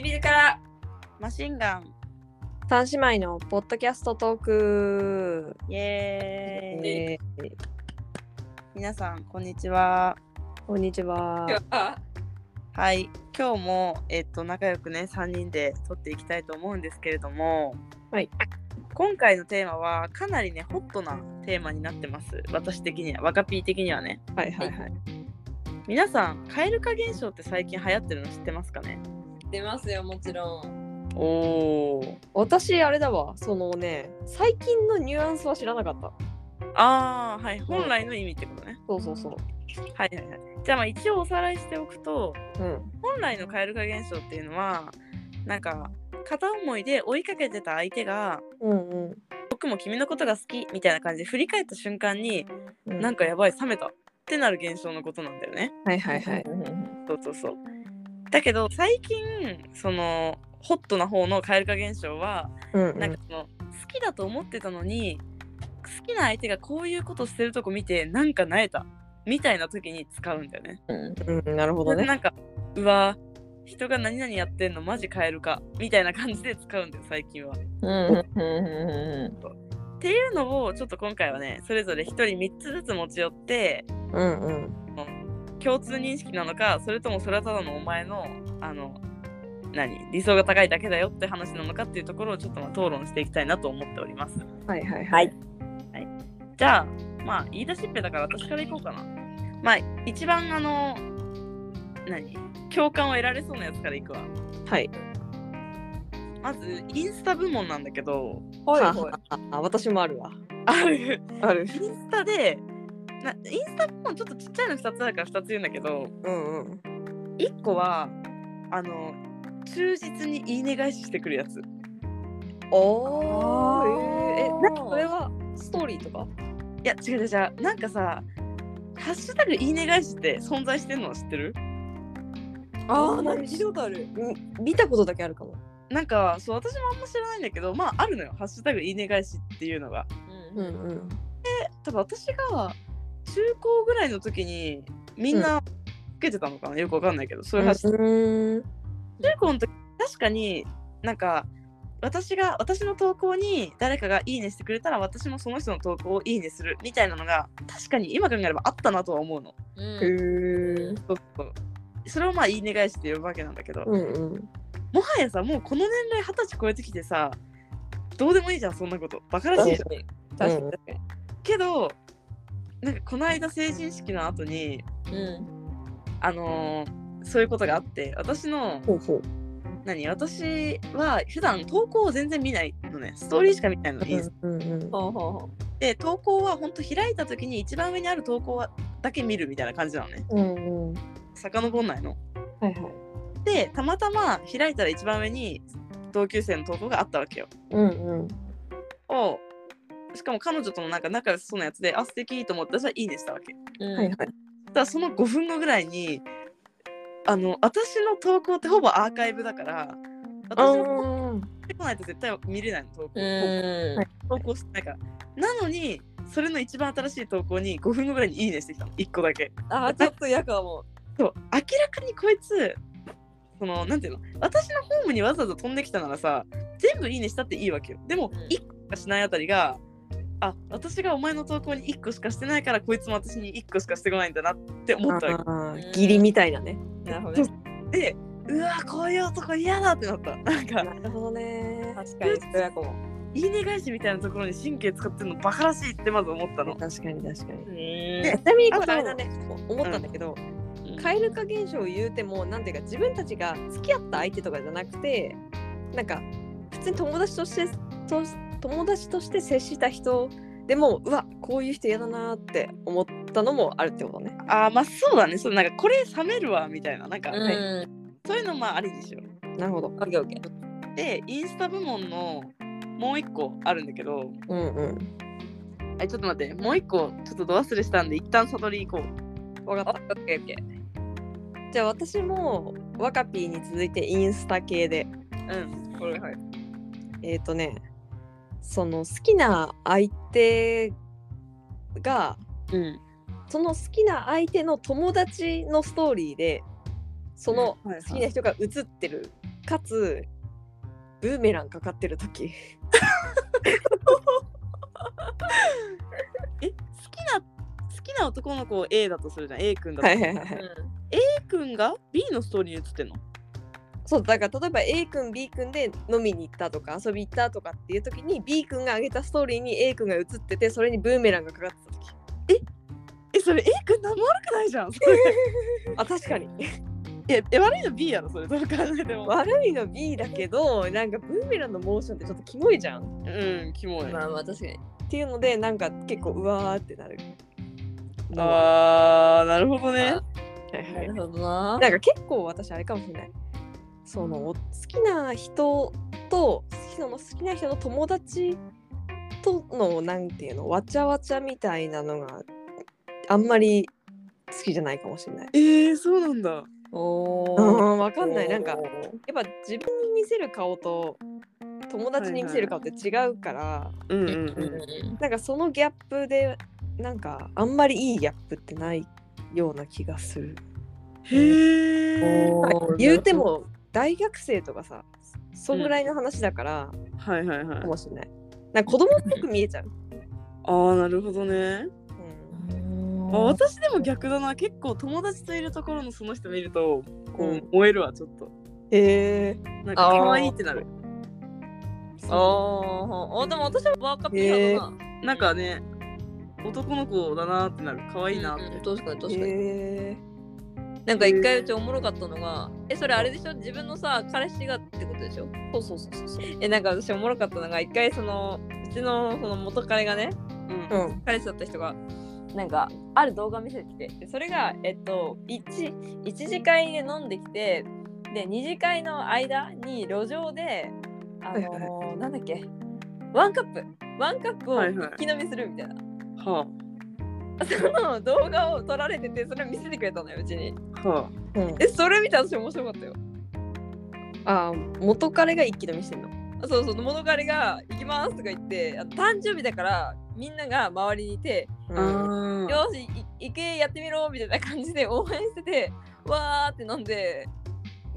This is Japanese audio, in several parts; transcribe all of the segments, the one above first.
唇から。マシンガン。三姉妹のポッドキャストトーク。イエーイ、えー皆さんこんにちは。こんにちは。あは。い。今日もえっと仲良くね3人で撮っていきたいと思うんですけれども。はい。今回のテーマはかなりねホットなテーマになってます。私的には。若ピー的にはね。はいはい。はい。皆さん蛙化現象って最近流行ってるの知ってますかね？出ますよもちろんおー私あれだわ。そのね、最近のニュアンスは知らなかった。あーはい本来の意味ってことねそうそうそう。はいはいはいじゃあまあ一応おさらいしておくとうん。本来の蛙化現象っていうのはなんか片思いで追いかけてた相手がうんうん僕も君のことが好きみたいな感じで振り返った瞬間にうん。なんかやばい冷めたってなる現象のことなんだよね。はいはいはい。そうそうそう。だけど最近そのホットな方の蛙化現象はうんうんなんかその好きだと思ってたのに好きな相手がこういうことしてるとこ見てなんかなえたみたいな時に使うんだよね。うん、なるほどね。なんかうわ人が何々やってんのマジカエルかみたいな感じで使うんだよ最近は。っていうのをちょっと今回はねそれぞれ1人3つずつ持ち寄ってうんうん。共通認識なのかそれともそれはただのお前のあの何理想が高いだけだよって話なのかっていうところをちょっとまあ討論していきたいなと思っております。はいはいははいい。じゃあまあ言い出しっぺだから私からいこうかな。まあ一番あの何共感を得られそうなやつからいくわ。はい。まずインスタ部門なんだけどはいはああ私もあるわ。あるあるイン。スタでなインスタ部門ちょっとちっちゃいの2つだから2つ言うんだけどうんうん。1個はあの忠実にいいね返ししてくるやつ。おあー。ーえー、え、なんかそれは？ストーリーとか？いや違う違う違う。なんかさハッシュタグいいね返しって存在してんの知ってる？ああなんか聞いたことある。み見たことだけあるかも。なんかそう私もあんま知らないんだけどまああるのよ。ハッシュタグいいね返しっていうのが。うんうん。多分私が中高ぐらいの時にみんなつけてたのかな、よくわかんないけどそういうハッシュタグ、うん。中高の時確かになんか私が私の投稿に誰かがいいねしてくれたら私もその人の投稿をいいねするみたいなのが確かに今考えればあったなとは思うの。うん。へえ。そうそう。それをまあいいね返しって呼ぶわけなんだけど、うんうん。もはやさもうこの年齢二十歳超えてきてさどうでもいいじゃんそんなこと。バカらしいじゃん。確かに。確かに。確かに。けどなんかこの間成人式の後にうんあのーそういうことがあって私のほうほう。何私は普段投稿を全然見ないのねストーリーしか見ないのインスタうんうん。ほうほうほで投稿は本当開いた時に一番上にある投稿はだけ見るみたいな感じなのねうんうん。遡んないのはいはい。でたまたま開いたら一番上に同級生の投稿があったわけようんうん。をしかも彼女とのなんか仲良さそうなやつであ素敵と思って私はいいねしたわけ。ううん。はいはい。ただその5分後ぐらいにあの私の投稿ってほぼアーカイブだから私の投稿あしてこないと絶対見れないの投稿、うん。投稿してないから。なのにそれの一番新しい投稿に5分後ぐらいにいいねしてきたの。1個だけ。あーちょっと嫌かも。そう。明らかにこいつそのなんていうの？私のホームにわざわざ飛んできたならさ全部いいねしたっていいわけよ。でもうん。1個しかしないあたりがあ私がお前の投稿に1個しかしてないからこいつも私に1個しかしてこないんだなって思ったわけ。義理みたいなね。なるほどね。でうわこういう男嫌だってなった。なんかなるほどね。確かに。親子も。いいね返しみたいなところに神経使ってるのバカらしいってまず思ったの。確かに確かに。うん。ちなみにこれあれだね、思ったんだけど、蛙化現象を言うても、なんていうか、自分たちが付き合った相手とかじゃなくて、なんか、普通に友達として、と友達として接した人でも、うわ、こういう人嫌だなって思ったのもあるってことね。あーまあそうだね。そうなんかこれ冷めるわみたいな。なんか、うん。はい。そういうのまあありにしよなるほど。オッケーオッケー。うでインスタ部門のもう一個あるんだけど。うんうん。あちょっと待ってもう一個ちょっとど忘れしたんで一旦悟り行こう。わかった。オッケーオッケー。じゃあ私も、ワカピーに続いてインスタ系で、うんこれはい。えっ、ー、とね、その好きな相手が、うん。その好きな相手の友達のストーリーでその好きな人が写ってるかつブーメランかかってる時。え好きな好きな男の子を A だとするじゃん。A 君だと、はいはいはい、はい、A 君が B のストーリーに映ってんの？そうだから例えば A 君 B 君で飲みに行ったとか遊び行ったとかっていう時に B 君が上げたストーリーに A 君が映っててそれにブーメランがかかってた時。え？それ A 君何も悪くないじゃん あ確かに。ええ悪いの B やろそれ。どう考えても。悪いの B だけどなんかブーメランのモーションってちょっとキモいじゃん。うんキモい、まあまあ確かに。っていうのでなんか結構うわーってなる。あーなるほどね。はいはい。なるほどな。なんか結構私あれかもしれないその好きな人とその好きな人の友達とのなんていうのわちゃわちゃみたいなのがあんまり好きじゃないかもしれない。えー、そうなんだ。おわかんない。なんかやっぱ自分に見せる顔と友達に見せる顔って違うから、なんかそのギャップでなんかあんまりいいギャップってないような気がする。へえ言うても大学生とかさそんぐらいの話だから、はいはいはい。かもしれない。なんか子供っぽく見えちゃう。ああなるほどね。うん。あ私でも逆だな。結構友達といるところのその人見るとこうん。う燃えるわちょっと。へえ。なんか可愛いってなる。あー。あでも私はワーカピーだな。なんかね男の子だなってなる。可愛いなって、うんうん確かに確かに。へなんか一回うちおもろかったのがえそれあれでしょ？自分のさ彼氏がってことでしょ？そうそうそうそうそう。えなんか私おもろかったのが一回そのうちのその元彼がねうん。うん。彼氏だった人がなんかある動画見せてきてでそれがえっと 1, 1次会で飲んできてで2次会の間に路上であのはいはい。ーなんだっけ？ワンカップ。ワンカップをはいはい。一気飲みするみたいな、はその動画を撮られててそれを見せてくれたのようちに。あ。はうん、えそれ見て私面白かったよ。あ元彼が一気飲みしてんの？そうそう元彼が「行きます」とか言ってあの誕生日だからみんなが周りにいてよしい行けやってみろみたいな感じで 応援しててわーって飲んで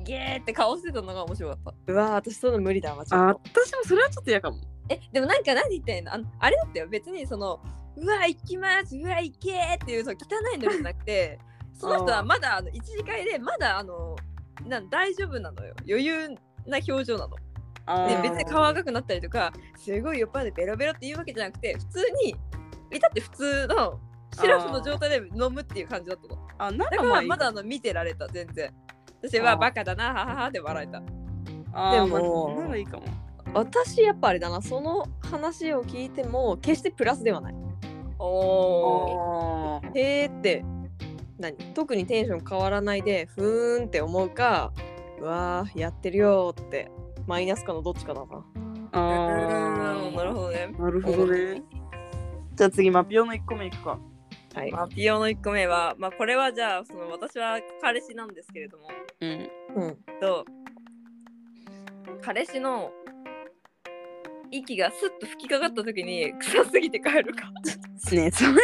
ゲーって顔してたのが面白かった。うわー私そういうの無理だわちょあっと。私もそれはちょっと嫌かも。えでもなんか何言ってんの？あのあれだったよ。別にそのうわ行きますうわ行けーっていうその汚いのじゃなくて その人はまだあの一次会でまだあのなん大丈夫なのよ余裕な表情なの。あー。で別に顔赤くなったりとかすごい酔っ払ってベロベロっていうわけじゃなくて普通にいたって普通のシラフの状態で飲むっていう感じだったの。あだからまだあの見てられた全然。私はバカだなはははって笑えた。あーでもまあならいいかも。私やっぱあれだなその話を聞いても決してプラスではない。おへーって。何？特にテンション変わらないでふーんって思うかうわーやってるよーってマイナスかのどっちかだな。あー。なるほどね。なるほどね。じゃあ次マピオの1個目いくか。はい。まあ、ピオの1個目は、まあ、これはじゃあその私は彼氏なんですけれども。うん。うん。と彼氏の息がスッと吹きかかった時に臭すぎて帰るか。ねえそれは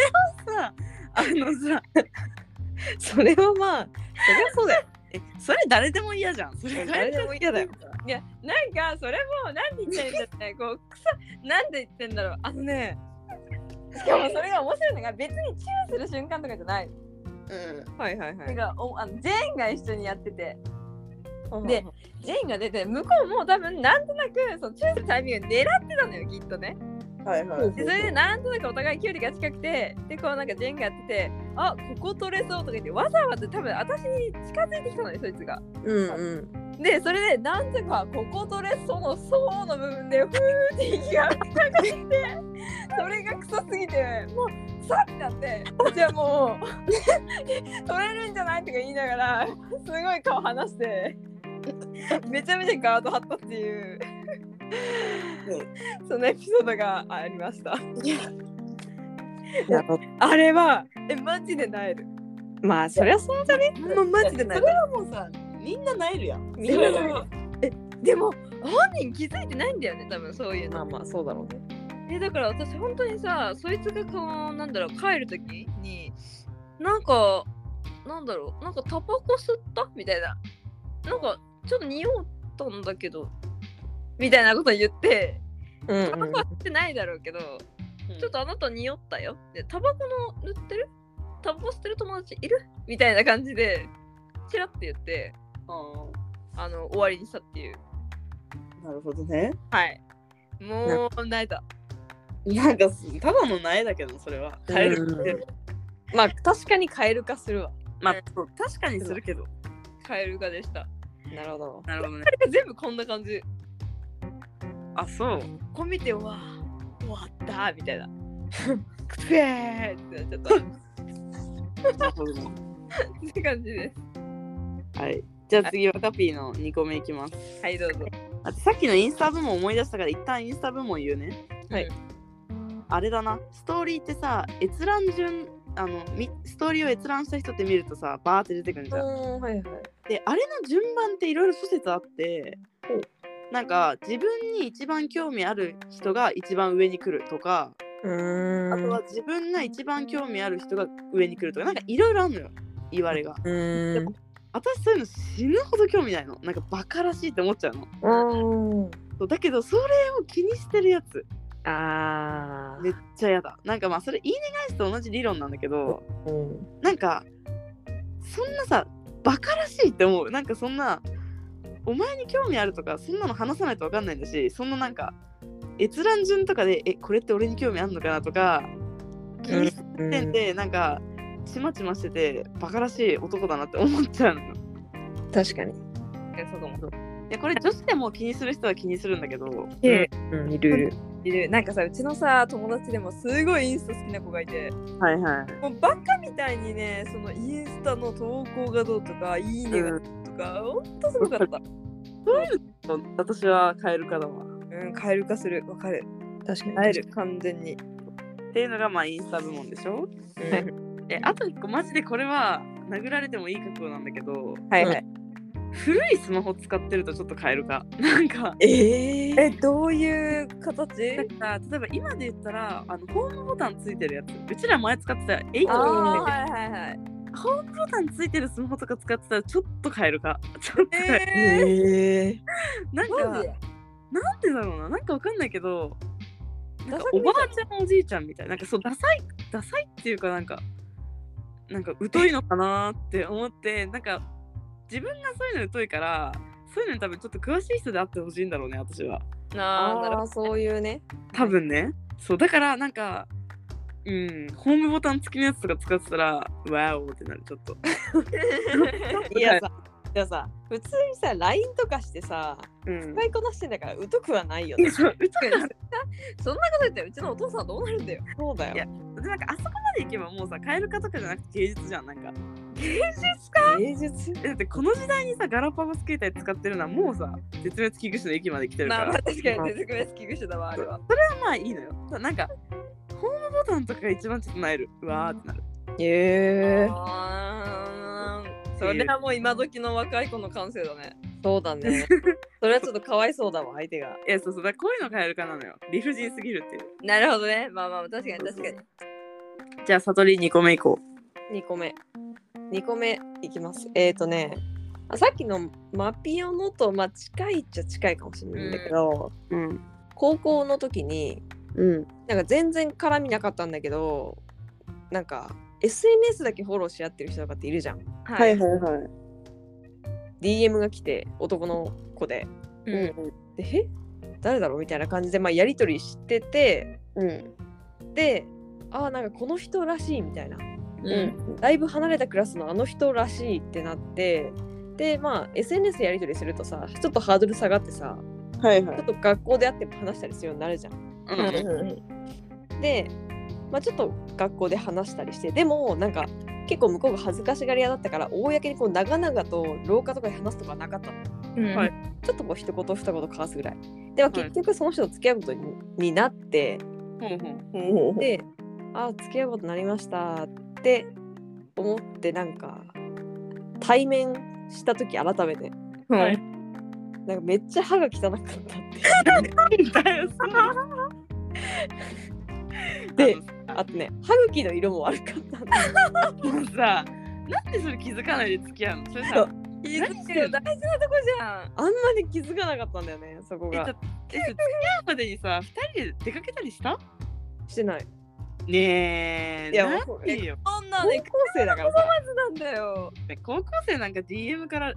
さあのさ それはまあそりゃそうだよ。えそれ誰でも嫌じゃん。それ誰でも嫌だよ。いやなんかそれも何で言ってんだってこう臭なんで言ってんだろう。あのねしかもそれが面白いのが別にチューする瞬間とかじゃないうん。はいはいはい。てかおあのジェーンが一緒にやってて。うんでジェーンが出て向こうも多分なんとなくそのチューするタイミングを狙ってたのよきっとね。はいはい。でそれでなんとなくお互い距離が近くてでこうなんかジェーンがやっててあここ取れそうとか言ってわざわざ多分私に近づいてきたのよそいつが。うんうん。でそれでなんとかここ取れそうの層の部分でふーって息がかかってそれがクソすぎてもうさってなってじゃあもう取れるんじゃないとか言いながらすごい顔離して めちゃめちゃガード張ったっていう。そのエピソードがありました。や。あれはえマジでなえる？まあそりゃそうじゃね？もうマジでなえる。それはもうさみんななえるやん。みんななえる。えでも本人気づいてないんだよね多分そういうの。まあまあそうだろうね。えだから私本当にさそいつがこうなんだろう帰る時になんかなんだろうなんかタバコ吸った？みたいな。なんかちょっと匂っったんだけどみたいなこと言ってうんうん。タバコは吸ってないだろうけど、ちょっとあなた匂ったよ？でタバコの塗ってる？タバコ吸ってる友達いる？みたいな感じでチラッて言ってああの終わりにしたっていう。ーなるほどね。はい。もう泣いた。なんかすただの苗だけどそれは。カエルって。まあ確かにカエル化するわ。まあそう確かにするけど。カエル化でしたなるほどなるほどね。全部こんな感じあそう。こう見てうわ終わったみたいな くせーってなっちゃった。って感じですはい。じゃあ次はカピーの2個目いきます。はいどうぞあとさっきのインスタ部門思い出したから一旦インスタ部門言うね。はいあれだな。ストーリーってさ、閲覧順、あの、みストーリーを閲覧した人って見るとさ、バーって出てくるじゃん。うんはいはいで、あれの順番っていろいろ諸説あってほう、なんか自分に一番興味ある人が一番上に来るとか、うーんあとは自分が一番興味ある人が上に来るとか、なんかいろいろあるのよ、言われが。うーん私そういうの死ぬほど興味ないの。なんかバカらしいって思っちゃうの。うんそうだけどそれを気にしてるやつあめっちゃ嫌だ。なんかまあそれ言いね返すと同じ理論なんだけどーうん。なんかそんなさバカらしいって思う。なんかそんなお前に興味あるとかそんなの話さないと分かんないんだしそんななんか閲覧順とかでえこれって俺に興味あるのかなとか気にしてうんてんでなんかちまちましててバカらしい男だなって思っちゃうのよ。確かに。そうかも。いやこれ女子でも気にする人は気にするんだけど、うんいるいるいる。なんかさうちのさ友達でもすごいインスタ好きな子がいて。はいはい。もうバカみたいにねそのインスタの投稿がどうとかいいねがどうとか、ほんとすごかった。私はカエル化だわ。うんカエル化する。わかる。確かに。会える完全に。っていうのがまあインスタ部門でしょ？うん。えあと一個。マジでこれは殴られてもいい覚悟なんだけど。はいはい古いスマホ使ってるとちょっと変えるか。なんか。ええどういう形？だから例えば今で言ったらあのホームボタンついてるやつ。うちら前使ってた8あとかーはいはいはい。ホームボタンついてるスマホとか使ってたらちょっと変えるか。ちょっと変える、ええーなんかなんでだろうな。なんかわかんないけどなんかおばあちゃんおじいちゃんみたいなんかそうダサいダサいっていうかなんかなんか疎いのかなって思ってなんか自分がそういうの疎いからそういうのに多分ちょっと詳しい人であってほしいんだろうね私は。あーなるほああそういうね。多分ね。そうだからなんかうんホームボタン付きのやつとか使ってたらワオってなるちょっと。いやさでもさ普通にさ LINE とかしてさうん。使いこなしてんだから疎くはないよね。そんなこと言ったらうちのお父さんどうなるんだよ。そうだよいやでなんかあそこまで行けばもうさカエル化とかじゃなくて芸術じゃんなんか芸術えだってこの時代にさガラパゴス携帯使ってるのはもうさ絶滅危惧種の域まで来てるから、まあまあ確かに手作り危惧種だわあれは。それはまあいいのよ。なんかホームボタンとかが一番ちょっとなえる。うわーってなる。へえあーそれはもう今時の若い子の感性だね。そうだね。それはちょっとかわいそうだわ相手が。いやそうそうだこういうのカエル化なのよ。理不尽すぎるっていう。なるほどね。まあまあ確かに確かに。じゃあ悟り2個目いこ2個目2個目いきます。えっ、ー、とねあさっきのマピオのと、まあ、近いっちゃ近いかもしれないんだけど、ううん。高校の時にうん。なんか全然絡みなかったんだけどなんか SNS だけフォローし合ってる人とかっているじゃん。はいはいはい。DM が来て男の子で。ううん。でえ？誰だろうみたいな感じで、まあ、やり取りしててうん。でああなんかこの人らしいみたいなうん。だいぶ離れたクラスのあの人らしいってなってでまあ SNS でやり取りするとさちょっとハードル下がってさはいはい。ちょっと学校であっても話したりするようになるじゃん。うんで、まあ、ちょっと学校で話したりしてでもなんか結構向こうが恥ずかしがり屋だったから公にこう長々と廊下とかで話すとかはなかったの。うん。はい。ちょっとこう一言二言交わすぐらい。でも結局その人と付き合うことに,、になってほうほうであ付き合うことになりましたって思ってなんか対面した時改めて。はい。なんかめっちゃ歯が汚かったって。でああとね歯茎の色も悪かったんだのもうさなんでそれ気づかないで付き合うの？それさ大事なとこじゃん。あんまり気づかなかったんだよねそこが。え付き合うまでにさ二人で出かけたりした？してないねえいやもうでよ。高そんなね校生だからさ。まずなんだよ。高校生なんか DM から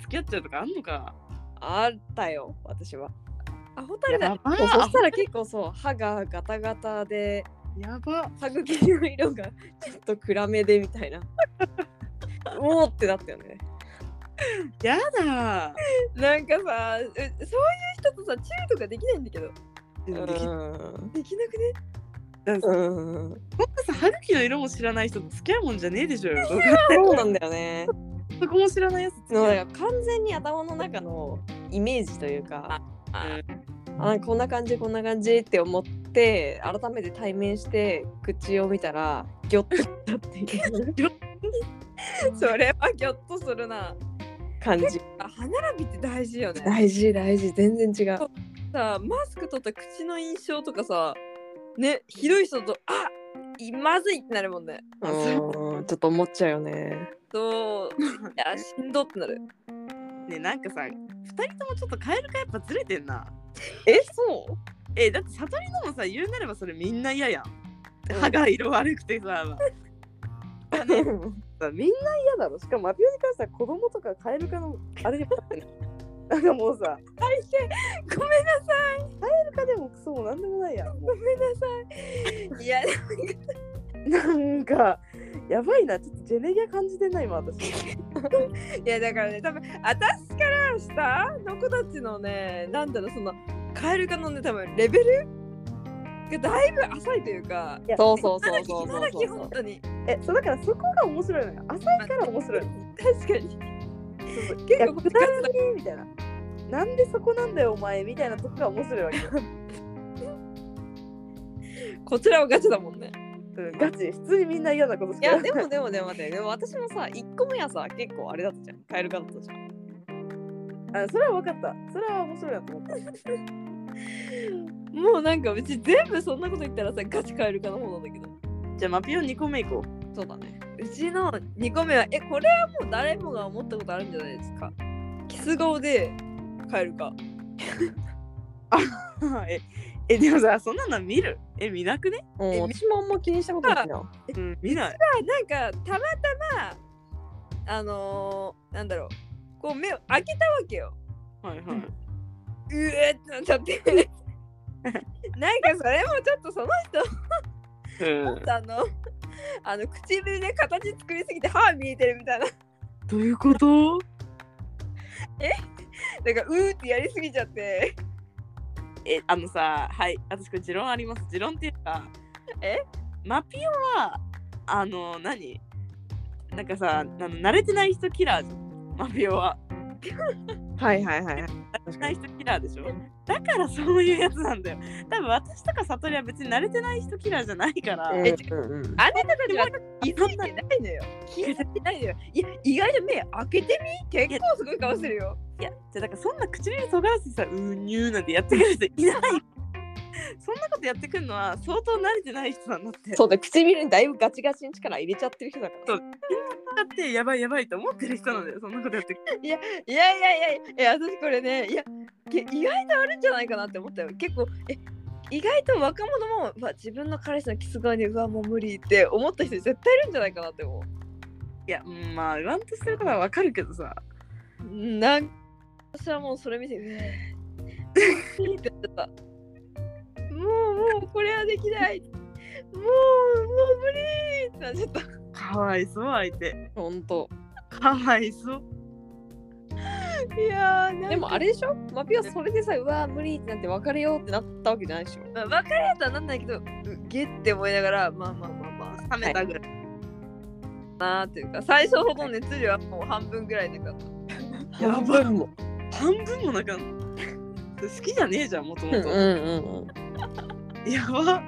付き合っちゃうとかあんのか？あったよ私は。アホタレだ。そしたら結構そう歯がガタガタでやば。歯茎の色が ちょっと暗めでみたいな。おーってなったよね。やだ。なんかさうそういう人とさチューとかできないんだけど。できなくね？だってうんそんなさ歯茎の色も知らない人と付き合うもんじゃねえでしょよ。そうなんだよね。そこも知らないやつ付き合完全に頭の中のイメージというかあこんな感じこんな感じって思って改めて対面して口を見たらギョッとしたっていう。それはギョッとするな。感じ。あ歯並びって大事よね。大事大事。全然違う。さマスク取った口の印象とかさねひどい人とあいまずいってなるもんね。うん。ちょっと思っちゃうよね。そう。いやしんどってなる。ねなんかさ二人ともちょっとカエルかやっぱずれてんな。えそう？えだって悟りのもさ言うなればそれみんな嫌やん。歯が色悪くてさ、さ みんな嫌だろ。しかもマピオに関しては子供とかカエルかのあれでパってねなんかもうさ大変。ごめんなさカエルかでもクソもなんでもないやん。ごめんなさい。いやうなんかやばいな。ちょっとジェネギャ感じてんな今私。いやだからね多分私から下の子たちのねなんだろうそのカエル化のね多分レベル？がだいぶ浅いというか。いやそうそうそうそう今時そうそう。本当に。えそうだからそこが面白いのよ。浅いから面白い確かに。そうそう。結構くだらねえみたいななんでそこなんだよお前みたいなとこが面白いわけ。よ、こちらはガチだもんね。うん、ガチ。普通にみんな嫌なことしかいやでもでもでも待ってでも私もさ1個目はさ結構あれだったじゃん。カエル化だったじゃん。あそれは分かった。それは面白いなと思った。もうなんかうち全部そんなこと言ったらさガチカエル化の方なんだけど。じゃあマピオ2個目いこそうだね。うちの2個目はえこれはもう誰もが思ったことあるんじゃないですか。キス顔でカエル化うええでもさそんなの見る？え見なくね？うんえ私もあんま気にしたことないな。うん見ない。なんかたまたまあのー、なんだろう。こう目を開けたわけよ。はいはい。うえってなっちゃって。なんかそれもちょっとそのうん。人あのあの唇で形作りすぎて歯見えてるみたいな。どういうこと？なんかうーってやりすぎちゃって。えあのさはい私これ持論あります。持論っていうかえ？マピオはあの何？なんかさあの慣れてない人キラーじゃん。マピオは。はいはいはい慣れてない人キラーでしょ？だからそういうやつなんだよ。多分私とか悟りは別に慣れてない人キラーじゃないから、うんえうんうん。あなたたちは気づいてないのよ。気づいてないのよ。いや意外と目開けてみ？結構すごい顔してるよいやじゃあだからそんな唇尖らせてさうーにゅーなんてやってくる人いない。そんなことやってくるのは相当慣れてない人なんだって。そうだ唇にだいぶガチガチに力入れちゃってる人だから。そうだってやばいやばいと思ってる人なんだよそんなことやっていやいやいやいやいや私これねいやけ意外とあるんじゃないかなって思ったよ。結構え意外と若者も自分の彼氏のキス側にうわもう無理って思った人絶対いるんじゃないかなって思いやうんまあ言わんとしてることはわかるけどさ。うなん私はもうそれ見てうえー。ってなっちゃったもうもうこれはできない。もうもう無理ってなっちゃった。かわいそう相手。ほんとかわいそう。いやでもあれでしょ？マピはそれでさうわ無理ってなって別れようってなったわけじゃないでしょ。まあ別れやとはなんないけどうゲって思いながらまあまあまあまあ冷めたぐらい、なーっていうか最初ほど熱量はもう半分ぐらいなかった。やばいも半分もなかんの好きじゃねえじゃんもともと。やば。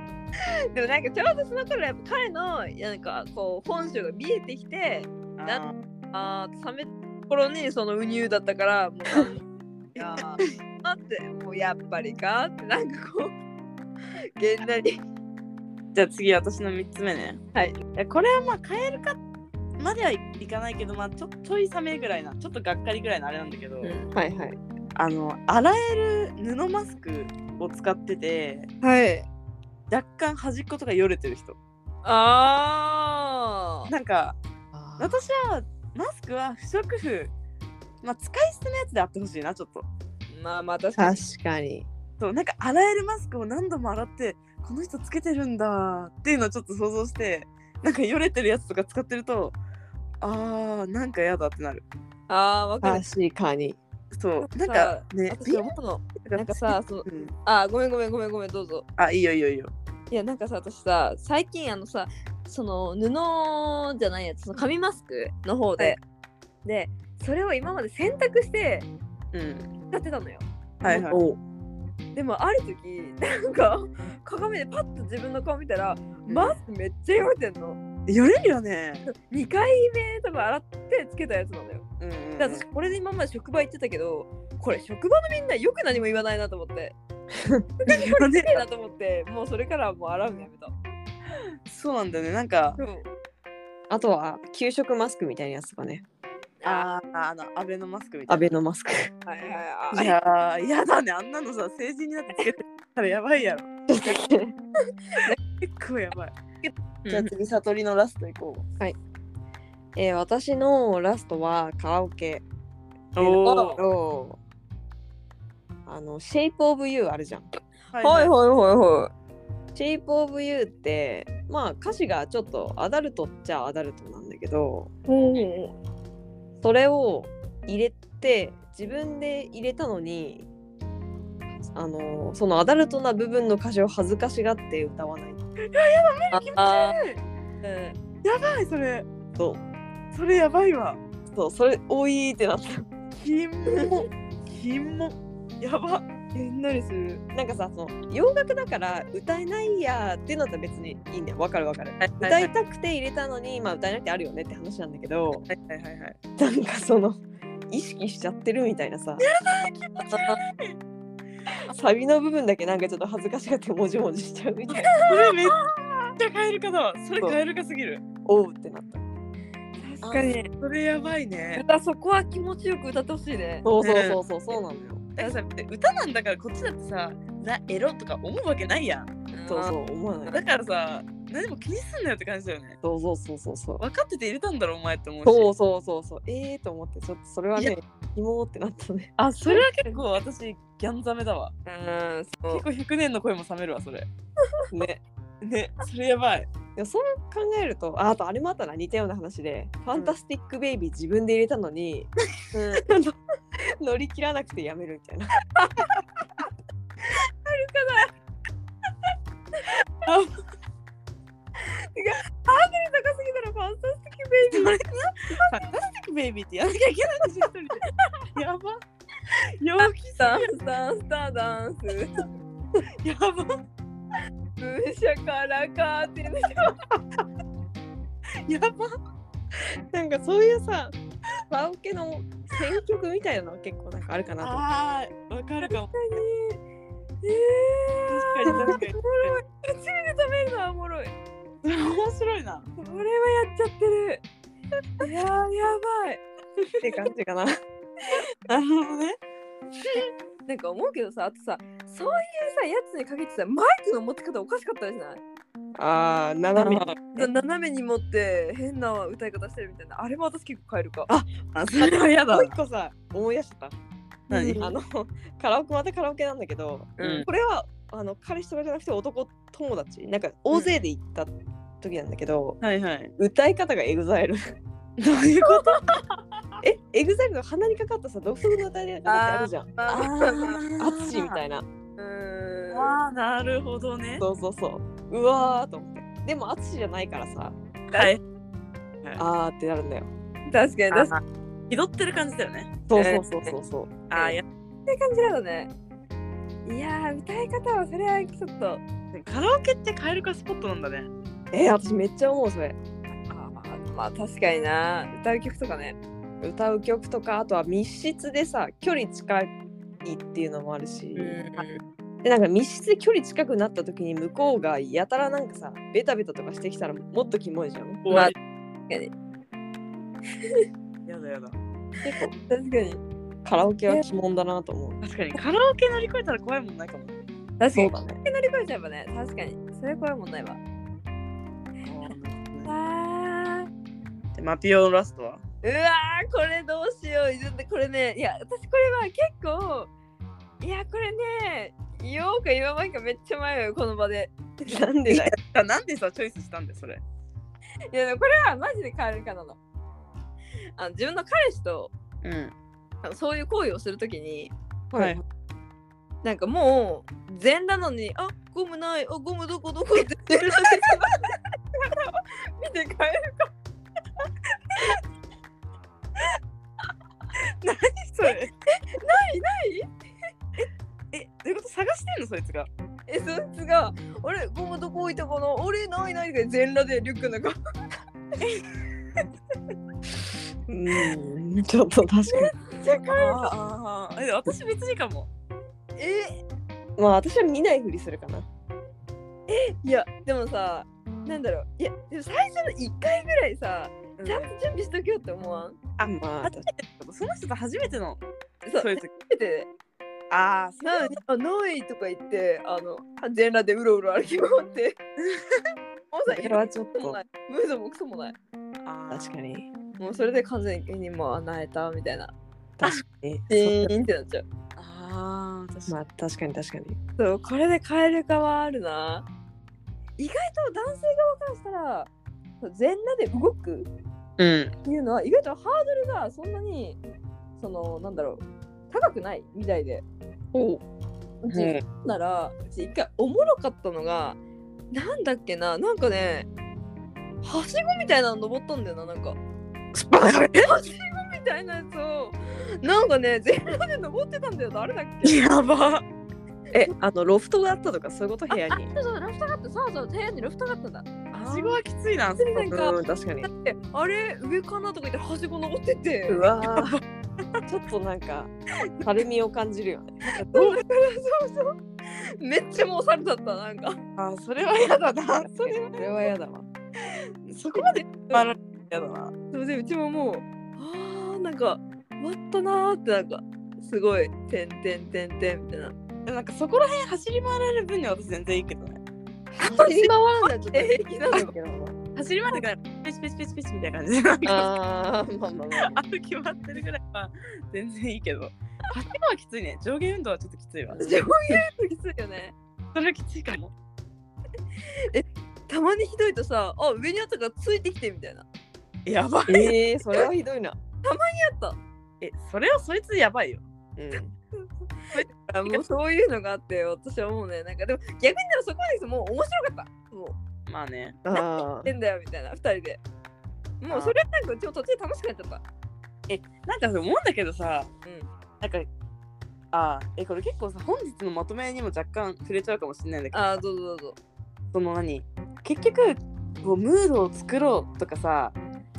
でもなんかちょうどその頃やっぱ彼のなんかこう本性が見えてきてなあー冷めた頃にそのウニューだったからもうあいやー待ってもうやっぱりかってなんかこう。げんなりじゃあ次私の3つ目ね。はい。やこれはまあカエルかまではいかないけど、まあ、ちょちょい冷めぐらいなちょっとがっかりぐらいのあれなんだけど、はいはい。あの洗える布マスクを使っててはい。若干端っことかよれてる人。あなんか私はマスクは不織布。まあ使い捨てのやつであってほしいなちょっと。ーまあまあ確かに。確かに。そうなんか洗えるマスクを何度も洗ってこの人つけてるんだっていうのをちょっと想像してなんかよれてるやつとか使ってるとあーなんかやだってなる。あーわかる。確かに。そう。なんかさね私思うの。なんかさそのうん、あーごめんごめんごめんごめんどうぞ。あいいよいいよいいよ。いやなんかさ私さ最近あのさその布じゃないやつその紙マスクの方で、はい。でそれを今まで洗濯してうん。使ってたのよ。はいはい。お。でもある時なんか鏡でパッと自分の顔見たらマスクめっちゃよれてんのよれるよね。2回目とか洗ってつけたやつなのよ。うんうんうん。で私これで今まで職場行ってたけどこれ職場のみんなよく何も言わないなと思って。よね。綺麗だと思ってもうそれからはもう洗うのやめた。そうなんだよね。なんかう。んあとは給食マスクみたいなやつとかね。あー。あのアベノマスクみたアいベノマスク。はいはいな。はい。いやー、やだね、あんなのさ、成人になってつけてたらやばいやろ。結構やばい。じゃあ次、悟りのラスト行こえー私のラストはカラオケう。おーとあの「Shape of You」あるじゃん。はいはいはいはいは Shape of You ってまあ歌詞がちょっとアダルトっちゃアダルトなんだけどい。うん。それを入れて自分で入れたのにあのそのアダルトな部分の歌詞を恥ずかしがって歌わないあうんやばい、それ。とそれやばいわ。そうそれ多いってなったキモ。キモ。やば。えんなりする。なんかさその洋楽だから歌えないやっていうのだったら別にいいんだよわかるわかる、歌はいいたくて入れたのにまあ歌えなくてあるよねって話なんだけどはいはいはいはい。なんかその意識しちゃってるみたいなさサビの部分だけなんかちょっと恥ずかしがってもじもじしちゃうみたいなそれめっちゃカエル化だわ。それカエル化すぎる。おうってなった確かに。それやばいね。歌そこは気持ちよく歌ってほしいね。そうそうそうそうそうなのよだからさ、歌なんだからこっちだってさ、ザ・エロとか思うわけないやん。そうそう思わないだからさ、何も気にすんなよって感じだよね。そうそうそうそうそう分かってて入れたんだろ、お前って思うし。そうそうそうそうええー、と思ってちょっとそれはいやねキモーってなったねあ、それは結構私、ギャンザメだわ。うん、そう結。構100年の声も冷めるわ、それ。ねね、それやばい。でもそう考えるとああとあれもあったな似たような話で「ファンタスティック・ベイビー」自分で入れたのに、あの 乗り切らなくてやめるみたいなハードル高すぎたらファンタスティックベイビー。ファンタスティックベイビーってやらなきゃいけないんですよ、一人で。やば。陽気ダンスダンスダダンス。やば。風車からカーテン。やば。なんかそういうさカラオケの選曲みたいなのは結構なんかあるかなと思ってあー、わかるかも。え確かに確かに。おもろい。食べるのはおもろい。面白いな。これはやっちゃってる。いやーやばい。って感じかな なるほどね。なんか思うけどさ、あとさ、そういうさ、やつにかけてさ、マイクの持ち方おかしかったりしない？あー斜めな斜めに持って変な歌い方してるみたいな。あれも私結構変えるか。あ、それはやだもう。一個さ思い出した何あの カラオケまたカラオケなんだけど、うん。これはあの彼氏とかじゃなくて男友達なんか大勢で行った時なんだけど、はいはい。歌い方がエグザイル。どういうこと？えエグザイルの鼻にかかったさ独特の歌い方ってあるじゃん。ああ淳みたいな。うーん。あー、なるほどね。そうそうそう。うわーと思って。でも淳じゃないからさ。はい。あーってなるんだよ。確かに確かあ気取ってる感じだよね。そうそうそうそうそうあーやに感じだよね。いやー、歌い方はそれはちょっと。カラオケってカエル化スポットなんだね。えー、私めっちゃ思うそれあーまあ確かにな。歌う曲とかね。歌う曲とかあとは密室でさ距離近いっていうのもあるし、でなんか密室で距離近くなった時に向こうがやたらなんかさベタベタとかしてきたらもっとキモいじゃん終わり。やだやだ結構 確かにカラオケは鬼門だなと思う。確かにカラオケ乗り越えたら怖いもんないかも確かに。そうだね。乗り越えちゃえばね。確かに。それ怖いもんないわ。あ。でマピオのラストは？うわーこれどうしよう。これねいや私これは結構いやこれね言おうか言わないかめっちゃ迷うよこの場で。なんでだよ。あなんでさチョイスしたんだよそれ。いやこれはマジで変わるかなの。あの自分の彼氏とうんそういう行為をするときにはい。なんかもう全裸なのにあゴムないあゴムどこどこって全裸で見て帰るか。それ？ないない。えどういうこと？探してんの？そいつが。えそいつが「俺ゴムどこ置いたかな？俺ないない」とか全裸でリュックの中。うん。ちょっと確かに。じゃ帰るかああえ私別にかも。え？まあ私は見ないふりするかな。いやでもさなんだろう。いやでも最初の1回ぐらいさちゃんと準備しとけよって思わん？あまあ初めてその人と初めてのそうそういう時。で。ああそなあないとか言ってあの全裸でうろうろ歩き回って。もうさそれはちょっと。ムードもクソもない。あー確かに。もうそれで完全にもう穴えたみたいな。確かに。シーンってなっちゃう。あー確かまあ確かに確かに。そうこれで変えるかはあるな。意外と男性側からしたら全裸で動くっていうのは意外とハードルがそんなにそのなんだろう高くないみたいで。おう。ちならうち一回おもろかったのがなんだっけななんかねはしごみたいなの登ったんだよななんか。はしごみたいなやつをなんかね全裸で登ってたんだよ誰だっけ？やば。え、あのロフトがあったとかそういうこと？部屋に。そうそうロフトがあった。そうそう部屋にロフトがあったんだ。はしごはきついなでな。んかうん確かに。だ。ってあれ上かなとか言ってはしご登ってて。うわー。ちょっとなんかたるみを感じるよね。そう？そうそう。めっちゃもうされだったなんか。あーそれは嫌だな。それはそれは嫌だわ。そこまでまら嫌だな。そうでうちももうあーなんか終わったなーってなんかすごい「てんてんてんてん」みたいな。なんかそこら辺走り回られる分には私全然いいけどね。走り回らんだちょっと平気なのけど。走り回ってからペチペチペチペチみたいな感じでああまあまあまあ。歩き回ってるぐらいは全然いいけど。走るのはきついね。上下運動はちょっときついわ。上下運動きついよね。それはきついかも。たまにひどいとさあ上にあったからついてきてみたいな。ややばい。ええー、それはひどいな。った。えそれはそいつやばいよ。うん。あもうそういうのがあって私はもうね。なんかでも逆にでもそこまでもう面白かった。もう。まあね。あやってんだよみたいな二人で。もうそれはなんかちょっと途中で楽しくなっちゃった。なんか思うんだけどさうん。なんかあー。えこれ結構さ本日のまとめにも若干触れちゃうかもしれないんだけどあーどうぞどうぞ。その何？結局こうムードを作ろうとかさ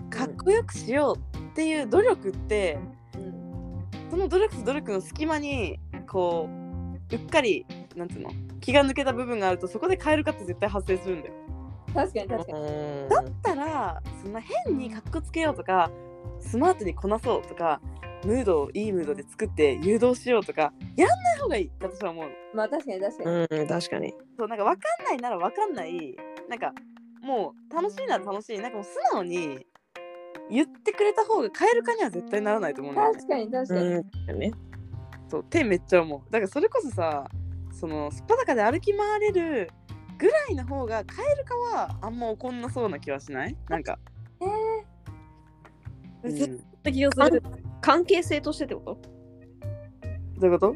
かっこよくしようっていう努力ってうんその努力と努力の隙間にこううっかりなんていうの気が抜けた部分があるとそこで変えるかって絶対発生するんだよ。確かに確かにうんだったらそんな変にかっこつけようとかスマートにこなそうとかムードをいいムードで作って誘導しようとかやんない方がいいって私は思うの。まあ確かに確かに、うん、確かに。そうなんか分かんないなら分かんないなんかもう楽しいなら楽しいなんかもう素直に言ってくれた方が変えるかには絶対ならないと思うんだよね。確かに確かに、うん、ね。そう手めっちゃ思う。だからそれこそさそのすっぱだかで歩き回れるぐらいの方が変えるかはあんま怒んなそうな気はしない？なんか、えー、うん。絶対気がする。関係性としてってこと？どういうこと？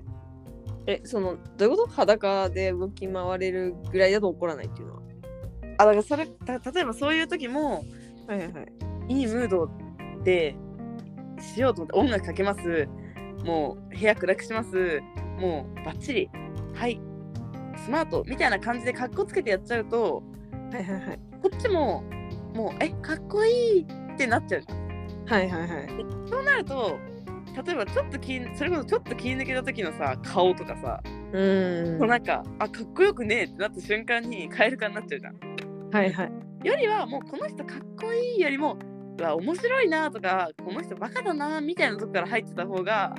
え、その、どういうこと？裸で動き回れるぐらいだと怒らないっていうのは。あだからそれた例えばそういう時もはいはいはい。いいムードでしようと思って音楽かけますもう部屋暗くしますもうバッチリはいスマートみたいな感じでかっこつけてやっちゃうとはいはいはい。こっちももうえかっこいいってなっちゃうはいはいはい。そうなると例えばちょっと気それこそちょっと気抜けた時のさ顔とかさ、うーん。なんかあかっこよくねえってなった瞬間にカエル化になっちゃうじゃんはいはい。よりはもうこの人かっこいいよりも面白いなとかこの人バカだなみたいなとこから入ってた方が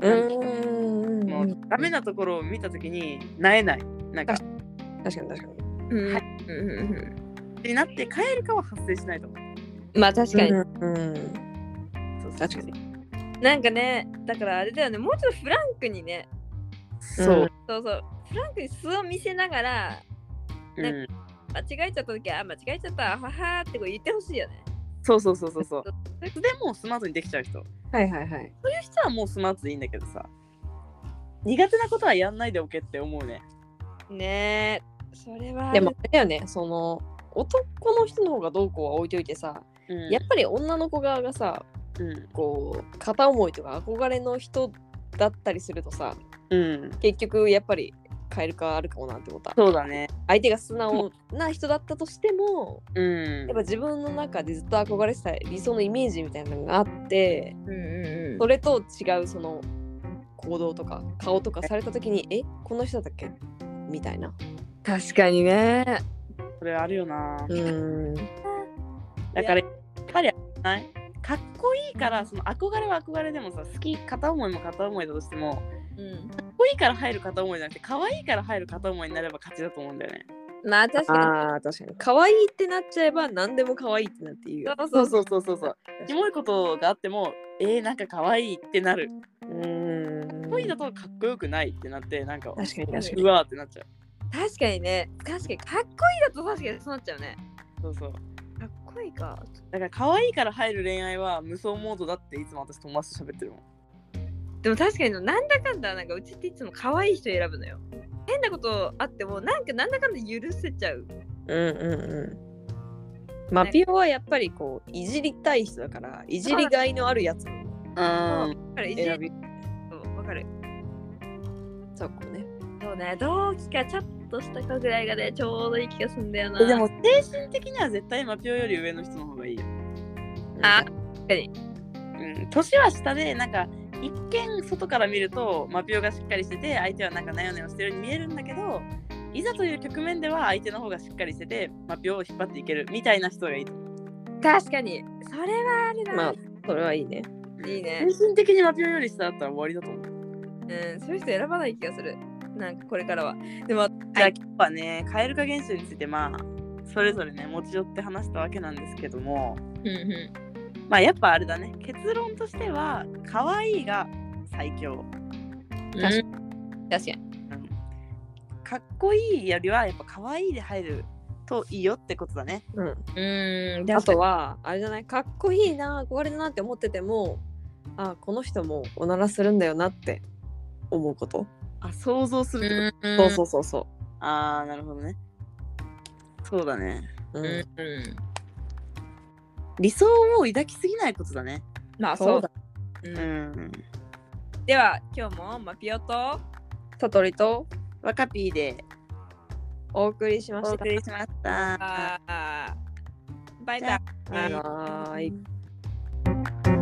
うーんもうダメなところを見た時になえない。なんか。確かに確かにうんはうん。うんうんになって帰るかは発生しないと思う。まあ確かに、うんそう確かに。なんかねだからあれだよね。もうちょっとフランクにね。そう、うん。そうそう。フランクに素を見せながらねうん間違えちゃった時はあ間違えちゃったははーってこう言ってほしいよね。そうそうそうそうそう。でもうスマートにできちゃう人。はいはいはい。そういう人はもうスマートでいいんだけどさ。苦手なことはやんないでおけって思うね。ねえ。それはでもあれだよね。その男の人の方がどうこうは置いといてさ、うん。やっぱり女の子側がさうん。こう片思いとか憧れの人だったりするとさうん。結局やっぱり変えるかあるかもなって思った。そうだね。相手が素直な人だったとしてもうん。やっぱ自分の中でずっと憧れてた理想のイメージみたいなのがあってうんうんうん。それと違うその行動とか顔とかされた時にえこの人だっけ？みたいな。確かにね。それあるよな。うん。だからやっぱりない？かっこいいからその憧れは憧れでもさ好き片思いも片思いだとしてもうん。かっこいいから入る片思いじゃなくて可愛いから入る片思いになれば勝ちだと思うんだよね。まあ確かあー確かに。可愛いってなっちゃえば何でも可愛いってなっていいよ。にそうそうそう。そうそうキモいことがあってもえー、なんか可愛いってなる。うん。かっこいいだとかっこよくないってなってなんか確かに確かうにわーってなっちゃう。確かにね。確かにかっこいいだと確かにそうなっちゃうね。そうそう。かっこいいか。だから可愛いから入る恋愛は無双モードだっていつも私友達と喋ってるもんでも確かになんだかんだなんかうちっていつも可愛い人選ぶのよ。変なことあってもなんかなんだかんだ許せちゃう。うんうんうんマピオはやっぱりこういじりたい人だからいじりがいのあるやつをうんだからいじ選びそうわかる。そうかもね。そうね同期かちょっとしたかぐらいがねちょうどいい気がするんだよな。えでも精神的には絶対マピオより上の人の方がいいよあ確かにうん、年は下でなんか一見外から見るとマピオがしっかりしてて相手はなんかなよなよしてるように見えるんだけどいざという局面では相手の方がしっかりしててマピオを引っ張っていけるみたいな人がいいと思う確かに。それはあるな、まあそれはいいね。いいね。精神的にマピオより下だったら終わりだと思う。うんそういう人選ばない気がする。なんかこれからは。でもじゃあ今日はね蛙化現象についてまあそれぞれね持ち寄って話したわけなんですけども。うんうまあやっぱあれだね。結論としては可愛いが最強。ん確かに。確かに。かっこいいよりはやっぱ可愛いで入るといいよってことだね。うん。うん。あとはあれじゃない？かっこいいな憧れるなって思っててもあこの人もおならするんだよなって思うこと、あ想像するってこと？うん。そうそうそうそああなるほどね。そうだね。うんうん理想を抱きすぎないことだね。まあそううだ、ううん。んでは今日もマピオとさとりとワカピーでお送りしまおした。送りしました。バイバイ